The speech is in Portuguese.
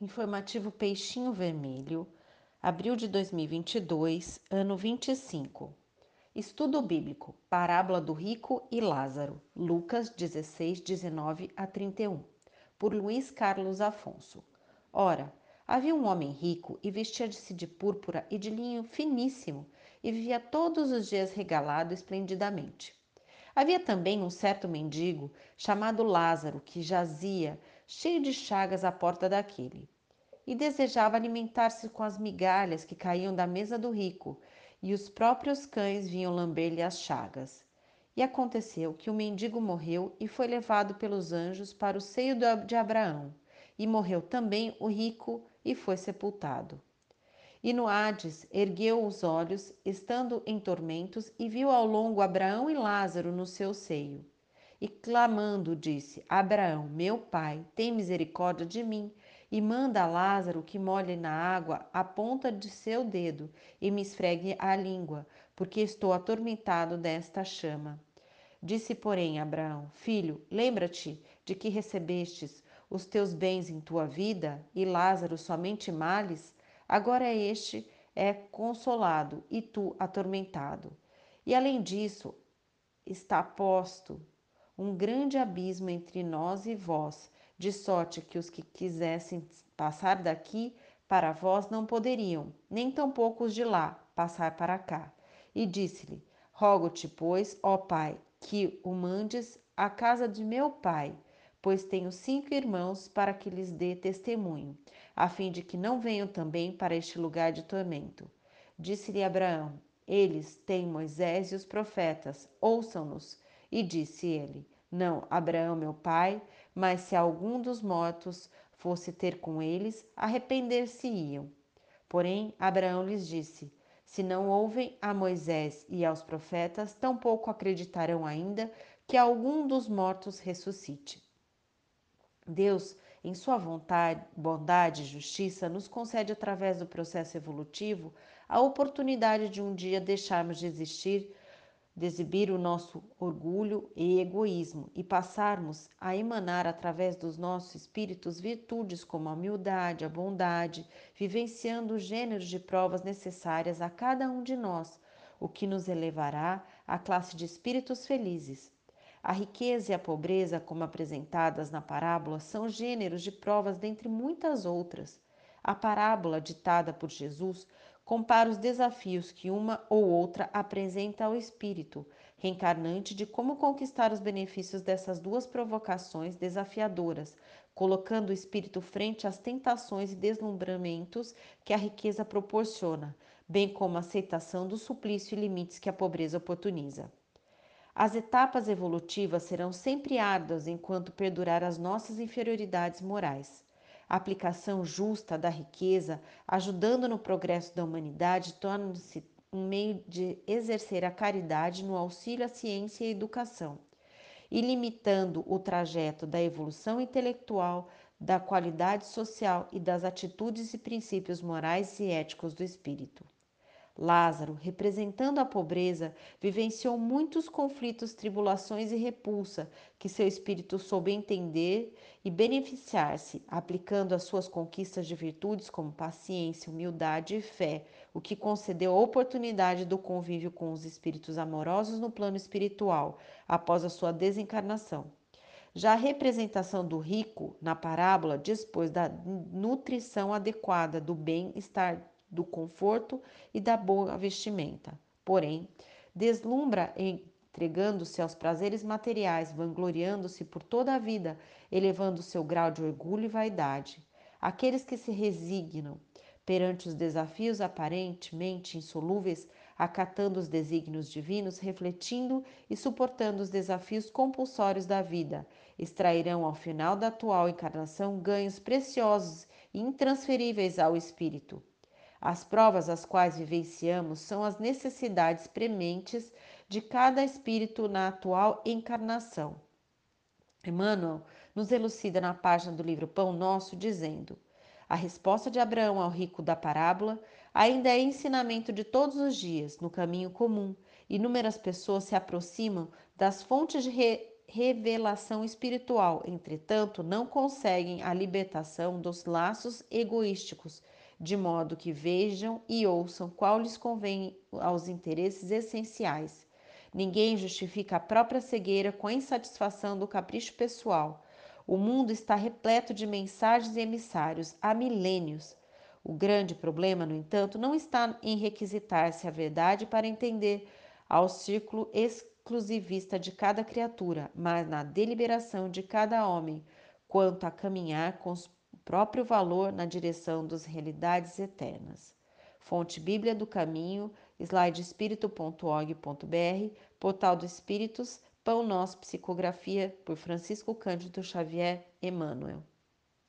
Informativo Peixinho Vermelho, abril de 2022, ano 25. Estudo bíblico, Parábola do Rico e Lázaro, Lucas 16, 19 a 31, por Luiz Carlos Afonso. Ora, havia um homem rico e vestia-se de púrpura e de linho finíssimo e vivia todos os dias regalado esplendidamente. Havia também um certo mendigo chamado Lázaro que jazia cheio de chagas à porta daquele, e desejava alimentar-se com as migalhas que caíam da mesa do rico, e os próprios cães vinham lamber-lhe as chagas. E aconteceu que o mendigo morreu e foi levado pelos anjos para o seio de Abraão, e morreu também o rico e foi sepultado. E no Hades ergueu os olhos, estando em tormentos, e viu ao longo Abraão e Lázaro no seu seio. E clamando, disse: Abraão, meu pai, tem misericórdia de mim, e manda a Lázaro que molhe na água a ponta de seu dedo e me esfregue a língua, porque estou atormentado desta chama. Disse, porém, Abraão: Filho, lembra-te de que recebestes os teus bens em tua vida, e Lázaro somente males, agora este é consolado e tu atormentado. E além disso, está posto um grande abismo entre nós e vós, de sorte que os que quisessem passar daqui para vós não poderiam, nem tampouco os de lá passar para cá. E disse-lhe: Rogo-te, pois, ó Pai, que o mandes à casa de meu pai, pois tenho cinco irmãos, para que lhes dê testemunho, a fim de que não venham também para este lugar de tormento. Disse-lhe Abraão: Eles têm Moisés e os profetas, ouçam-nos. E disse ele: Não, Abraão, meu pai, mas se algum dos mortos fosse ter com eles, arrepender-se-iam. Porém, Abraão lhes disse: Se não ouvem a Moisés e aos profetas, tampouco acreditarão ainda que algum dos mortos ressuscite. Deus, em sua vontade, bondade e justiça, nos concede através do processo evolutivo a oportunidade de um dia deixarmos de existir de exibir o nosso orgulho e egoísmo e passarmos a emanar através dos nossos espíritos virtudes como a humildade, a bondade, vivenciando os gêneros de provas necessárias a cada um de nós, o que nos elevará à classe de espíritos felizes. A riqueza e a pobreza, como apresentadas na parábola, são gêneros de provas dentre muitas outras. A parábola ditada por Jesus compara os desafios que uma ou outra apresenta ao espírito reencarnante de como conquistar os benefícios dessas duas provocações desafiadoras, colocando o espírito frente às tentações e deslumbramentos que a riqueza proporciona, bem como a aceitação do suplício e limites que a pobreza oportuniza. As etapas evolutivas serão sempre árduas enquanto perdurar as nossas inferioridades morais. A aplicação justa da riqueza, ajudando no progresso da humanidade, torna-se um meio de exercer a caridade no auxílio à ciência e educação, e limitando o trajeto da evolução intelectual, da qualidade social e das atitudes e princípios morais e éticos do espírito. Lázaro, representando a pobreza, vivenciou muitos conflitos, tribulações e repulsa que seu espírito soube entender e beneficiar-se, aplicando as suas conquistas de virtudes como paciência, humildade e fé, o que concedeu a oportunidade do convívio com os espíritos amorosos no plano espiritual, após a sua desencarnação. Já a representação do rico na parábola dispôs da nutrição adequada, do bem-estar do conforto e da boa vestimenta. Porém, deslumbra entregando-se aos prazeres materiais, vangloriando-se por toda a vida, elevando seu grau de orgulho e vaidade. Aqueles que se resignam perante os desafios aparentemente insolúveis, acatando os desígnios divinos, refletindo e suportando os desafios compulsórios da vida, extrairão ao final da atual encarnação ganhos preciosos e intransferíveis ao espírito. As provas às quais vivenciamos são as necessidades prementes de cada espírito na atual encarnação. Emmanuel nos elucida na página do livro Pão Nosso, dizendo: a resposta de Abraão ao rico da parábola ainda é ensinamento de todos os dias, no caminho comum. Inúmeras pessoas se aproximam das fontes de revelação espiritual, entretanto, não conseguem a libertação dos laços egoísticos, de modo que vejam e ouçam qual lhes convém aos interesses essenciais. Ninguém justifica a própria cegueira com a insatisfação do capricho pessoal. O mundo está repleto de mensagens e emissários há milênios. O grande problema, no entanto, não está em requisitar-se a verdade para entender ao círculo exclusivista de cada criatura, mas na deliberação de cada homem quanto a caminhar com o próprio valor na direção das realidades eternas. Fonte Bíblia do Caminho, slideespírito.org.br, Portal do Espíritos, Pão Nosso Psicografia, por Francisco Cândido Xavier Emmanuel.